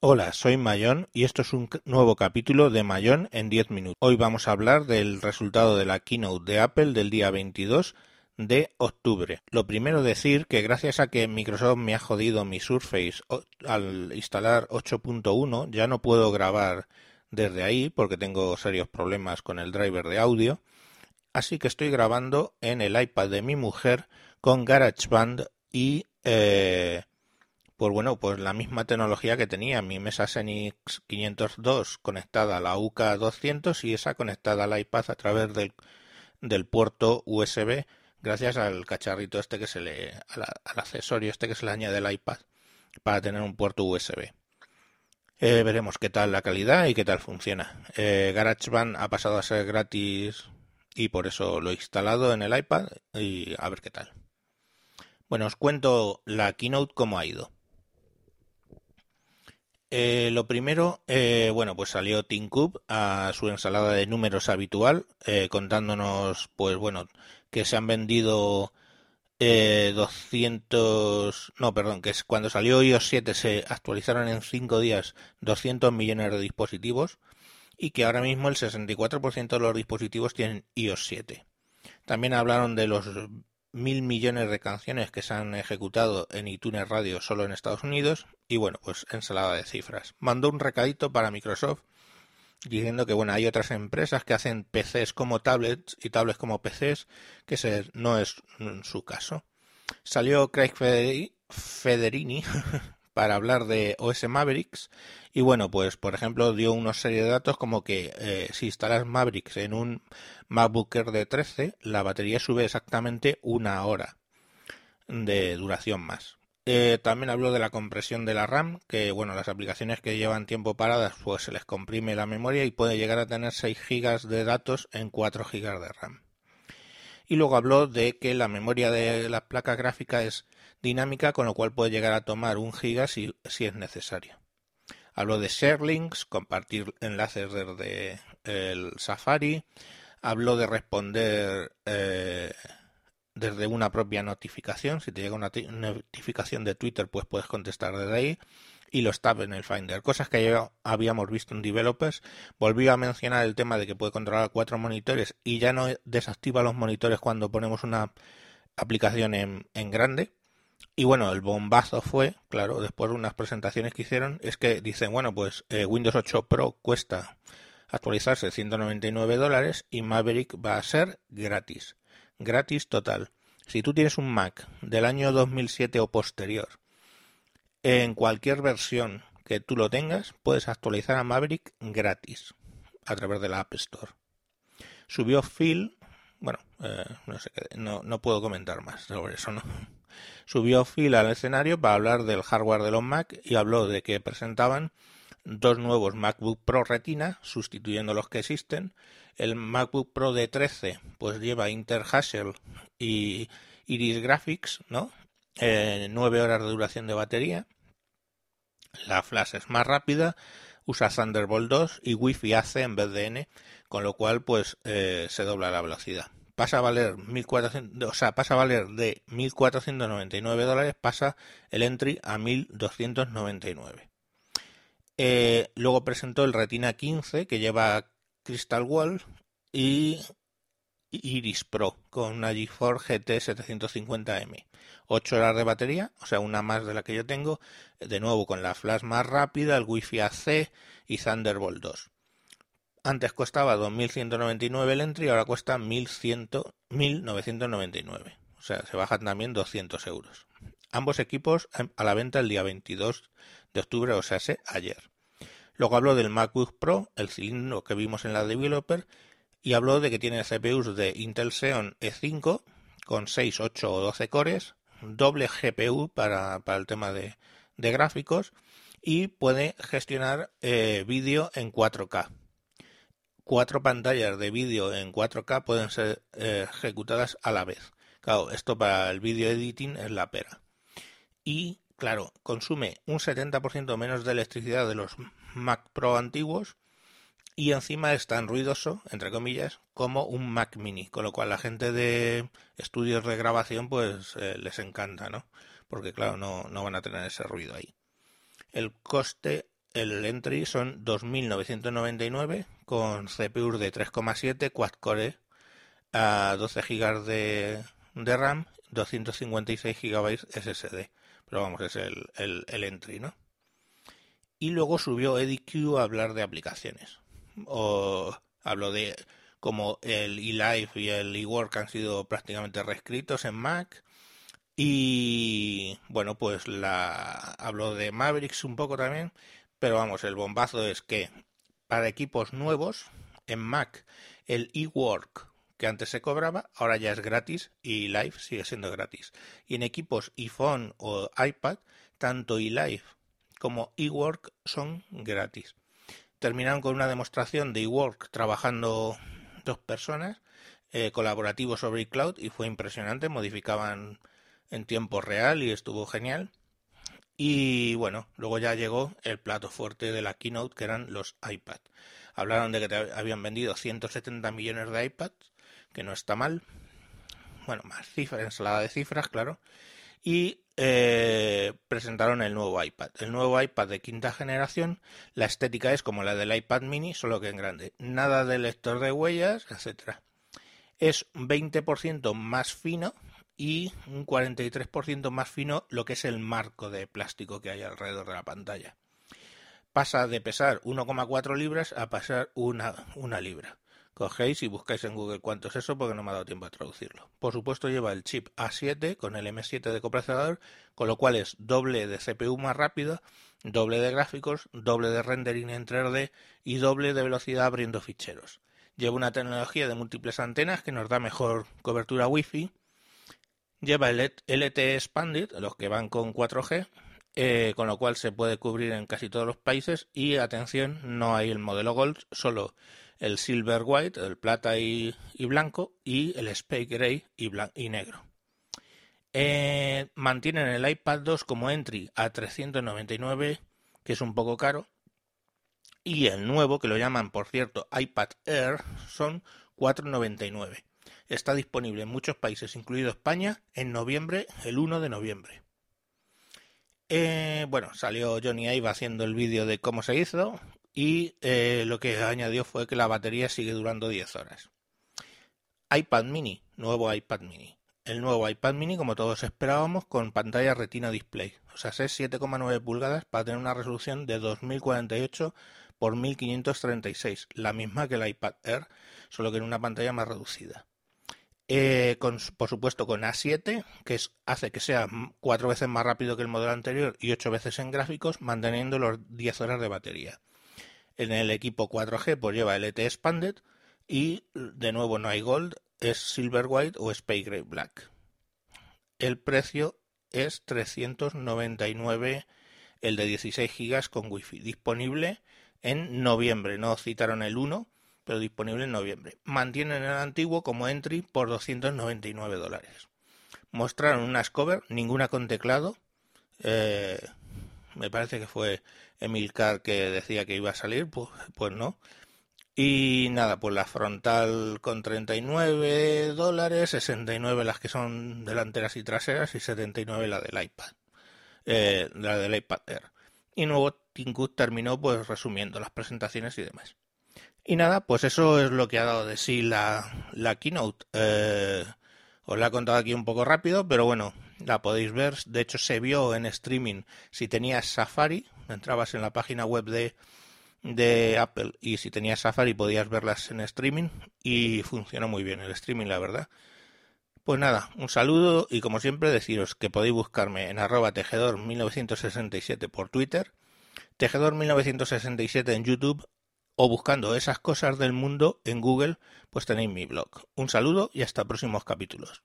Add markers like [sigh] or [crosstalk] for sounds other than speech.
Hola, soy Mayón y esto es un nuevo capítulo de Mayón en 10 minutos. Hoy vamos a hablar del resultado de la keynote de Apple del día 22 de octubre. Lo primero decir que gracias a que Microsoft me ha jodido mi Surface al instalar 8.1 ya no puedo grabar desde ahí porque tengo serios problemas con el driver de audio. Así que estoy grabando en el iPad de mi mujer con GarageBand y eh, pues bueno, pues la misma tecnología que tenía mi mesa Xenix 502 conectada a la UK 200 y esa conectada al iPad a través del, del puerto USB gracias al cacharrito este que se le al, accesorio este que se le añade al iPad para tener un puerto USB. Eh, veremos qué tal la calidad y qué tal funciona. Eh, GarageBand ha pasado a ser gratis y por eso lo he instalado en el iPad y a ver qué tal. Bueno, os cuento la keynote cómo ha ido. Eh, lo primero, eh, bueno, pues salió Tim Cook a su ensalada de números habitual, eh, contándonos, pues bueno, que se han vendido 200, no, perdón, que cuando salió iOS 7 se actualizaron en 5 días 200 millones de dispositivos y que ahora mismo el 64% de los dispositivos tienen iOS 7. También hablaron de los mil millones de canciones que se han ejecutado en iTunes Radio solo en Estados Unidos y bueno, pues ensalada de cifras. Mandó un recadito para Microsoft diciendo que bueno, hay otras empresas que hacen PCs como tablets y tablets como PCs, que no es su caso. Salió Craig Federini [laughs] para hablar de OS Mavericks y bueno, pues por ejemplo dio una serie de datos como que eh, si instalas Mavericks en un MacBook de 13, la batería sube exactamente una hora de duración más. Eh, también habló de la compresión de la RAM, que bueno, las aplicaciones que llevan tiempo paradas, pues se les comprime la memoria y puede llegar a tener 6 GB de datos en 4 GB de RAM. Y luego habló de que la memoria de la placa gráfica es dinámica, con lo cual puede llegar a tomar un si, si es necesario. Habló de share links, compartir enlaces desde el Safari. Habló de responder eh, desde una propia notificación. Si te llega una notificación de Twitter, pues puedes contestar desde ahí. Y los tabs en el Finder. Cosas que ya habíamos visto en Developers. Volvió a mencionar el tema de que puede controlar cuatro monitores y ya no desactiva los monitores cuando ponemos una aplicación en, en grande y bueno, el bombazo fue, claro, después de unas presentaciones que hicieron, es que dicen, bueno, pues eh, Windows 8 Pro cuesta actualizarse 199 dólares y Maverick va a ser gratis. Gratis total. Si tú tienes un Mac del año 2007 o posterior, en cualquier versión que tú lo tengas, puedes actualizar a Maverick gratis a través de la App Store. Subió Phil, bueno, eh, no sé qué, no, puedo comentar más sobre eso, ¿no? [laughs] Subió Phil al escenario para hablar del hardware de los Mac y habló de que presentaban dos nuevos MacBook Pro Retina, sustituyendo los que existen. El MacBook Pro de 13 pues lleva Intel Hassel y Iris Graphics, ¿no? Eh, 9 horas de duración de batería. La flash es más rápida, usa Thunderbolt 2 y Wi-Fi AC en vez de N, con lo cual pues eh, se dobla la velocidad pasa a valer 1400, o sea, pasa a valer de 1499 dólares, pasa el entry a 1299. Eh, luego presentó el Retina 15 que lleva Crystal Wall y Iris Pro con una GeForce GT 750M. 8 horas de batería, o sea, una más de la que yo tengo, de nuevo con la flash más rápida, el Wi-Fi AC y Thunderbolt 2. Antes costaba 2.199 el entry, ahora cuesta 1.999. O sea, se bajan también 200 euros. Ambos equipos a la venta el día 22 de octubre, o sea, ayer. Luego habló del MacBook Pro, el cilindro que vimos en la developer, y habló de que tiene CPUs de Intel Xeon E5 con 6, 8 o 12 cores, doble GPU para, el tema de, gráficos y puede gestionar eh, vídeo en 4K cuatro pantallas de vídeo en 4K pueden ser eh, ejecutadas a la vez. Claro, esto para el vídeo editing es la pera. Y, claro, consume un 70% menos de electricidad de los Mac Pro antiguos y encima es tan ruidoso, entre comillas, como un Mac mini, con lo cual la gente de estudios de grabación pues eh, les encanta, ¿no? Porque claro, no, no van a tener ese ruido ahí. El coste el entry son 2.999 con CPU de 3,7 quad-core a 12 GB de, de, RAM, 256 GB SSD. Pero vamos, es el, el, entry, ¿no? Y luego subió EdiQ a hablar de aplicaciones. O habló de como el eLife y el eWork han sido prácticamente reescritos en Mac. Y bueno, pues la habló de Mavericks un poco también, pero vamos, el bombazo es que para equipos nuevos en Mac el eWork que antes se cobraba, ahora ya es gratis y Live sigue siendo gratis. Y en equipos iPhone o iPad, tanto eLive como eWork son gratis. Terminaron con una demostración de eWork trabajando dos personas, eh, colaborativo sobre iCloud y fue impresionante, modificaban en tiempo real y estuvo genial. Y bueno, luego ya llegó el plato fuerte de la keynote que eran los iPad. Hablaron de que habían vendido 170 millones de iPads, que no está mal. Bueno, más cifras, ensalada de cifras, claro. Y eh, presentaron el nuevo iPad. El nuevo iPad de quinta generación, la estética es como la del iPad mini, solo que en grande. Nada de lector de huellas, etcétera. Es un 20% más fino y un 43% más fino lo que es el marco de plástico que hay alrededor de la pantalla. Pasa de pesar 1,4 libras a pasar una, una libra. Cogéis y buscáis en Google cuánto es eso porque no me ha dado tiempo a traducirlo. Por supuesto lleva el chip A7 con el M7 de coprocesador, con lo cual es doble de CPU más rápido, doble de gráficos, doble de rendering en 3D y doble de velocidad abriendo ficheros. Lleva una tecnología de múltiples antenas que nos da mejor cobertura Wi-Fi. Lleva el LTE Expanded, los que van con 4G, eh, con lo cual se puede cubrir en casi todos los países y atención, no hay el modelo Gold, solo el Silver White, el plata y, blanco, y el Space Gray y, negro. Eh, mantienen el iPad 2 como entry a 399, que es un poco caro, y el nuevo, que lo llaman por cierto iPad Air, son 499. Está disponible en muchos países, incluido España, en noviembre, el 1 de noviembre. Eh, bueno, salió Johnny Ive haciendo el vídeo de cómo se hizo y eh, lo que añadió fue que la batería sigue durando 10 horas. iPad mini, nuevo iPad mini. El nuevo iPad mini, como todos esperábamos, con pantalla Retina Display. O sea, es 7,9 pulgadas para tener una resolución de 2048 por 1536, la misma que el iPad Air, solo que en una pantalla más reducida. Eh, por supuesto con A7, que hace que sea cuatro veces más rápido que el modelo anterior y ocho veces en gráficos, manteniendo los 10 horas de batería. En el equipo 4G pues lleva LTE Expanded y de nuevo no hay Gold, es Silver White o Space Gray Black. El precio es 399 el de 16 GB con Wi-Fi, disponible en noviembre, no citaron el 1, pero disponible en noviembre. Mantienen el antiguo como entry por 299 dólares. Mostraron unas cover, ninguna con teclado, eh, me parece que fue Emilcar que decía que iba a salir, pues, pues no. Y nada, pues la frontal con 39 dólares, 69 las que son delanteras y traseras y 79 la del iPad, eh, la del iPad Air. Y luego Tim terminó pues resumiendo las presentaciones y demás. Y nada, pues eso es lo que ha dado de sí la, la keynote. Eh, os la he contado aquí un poco rápido, pero bueno, la podéis ver. De hecho, se vio en streaming si tenías Safari, entrabas en la página web de, de Apple y si tenías Safari podías verlas en streaming y funcionó muy bien el streaming, la verdad. Pues nada, un saludo y como siempre deciros que podéis buscarme en arroba tejedor1967 por Twitter, tejedor1967 en YouTube o buscando esas cosas del mundo en Google, pues tenéis mi blog. Un saludo y hasta próximos capítulos.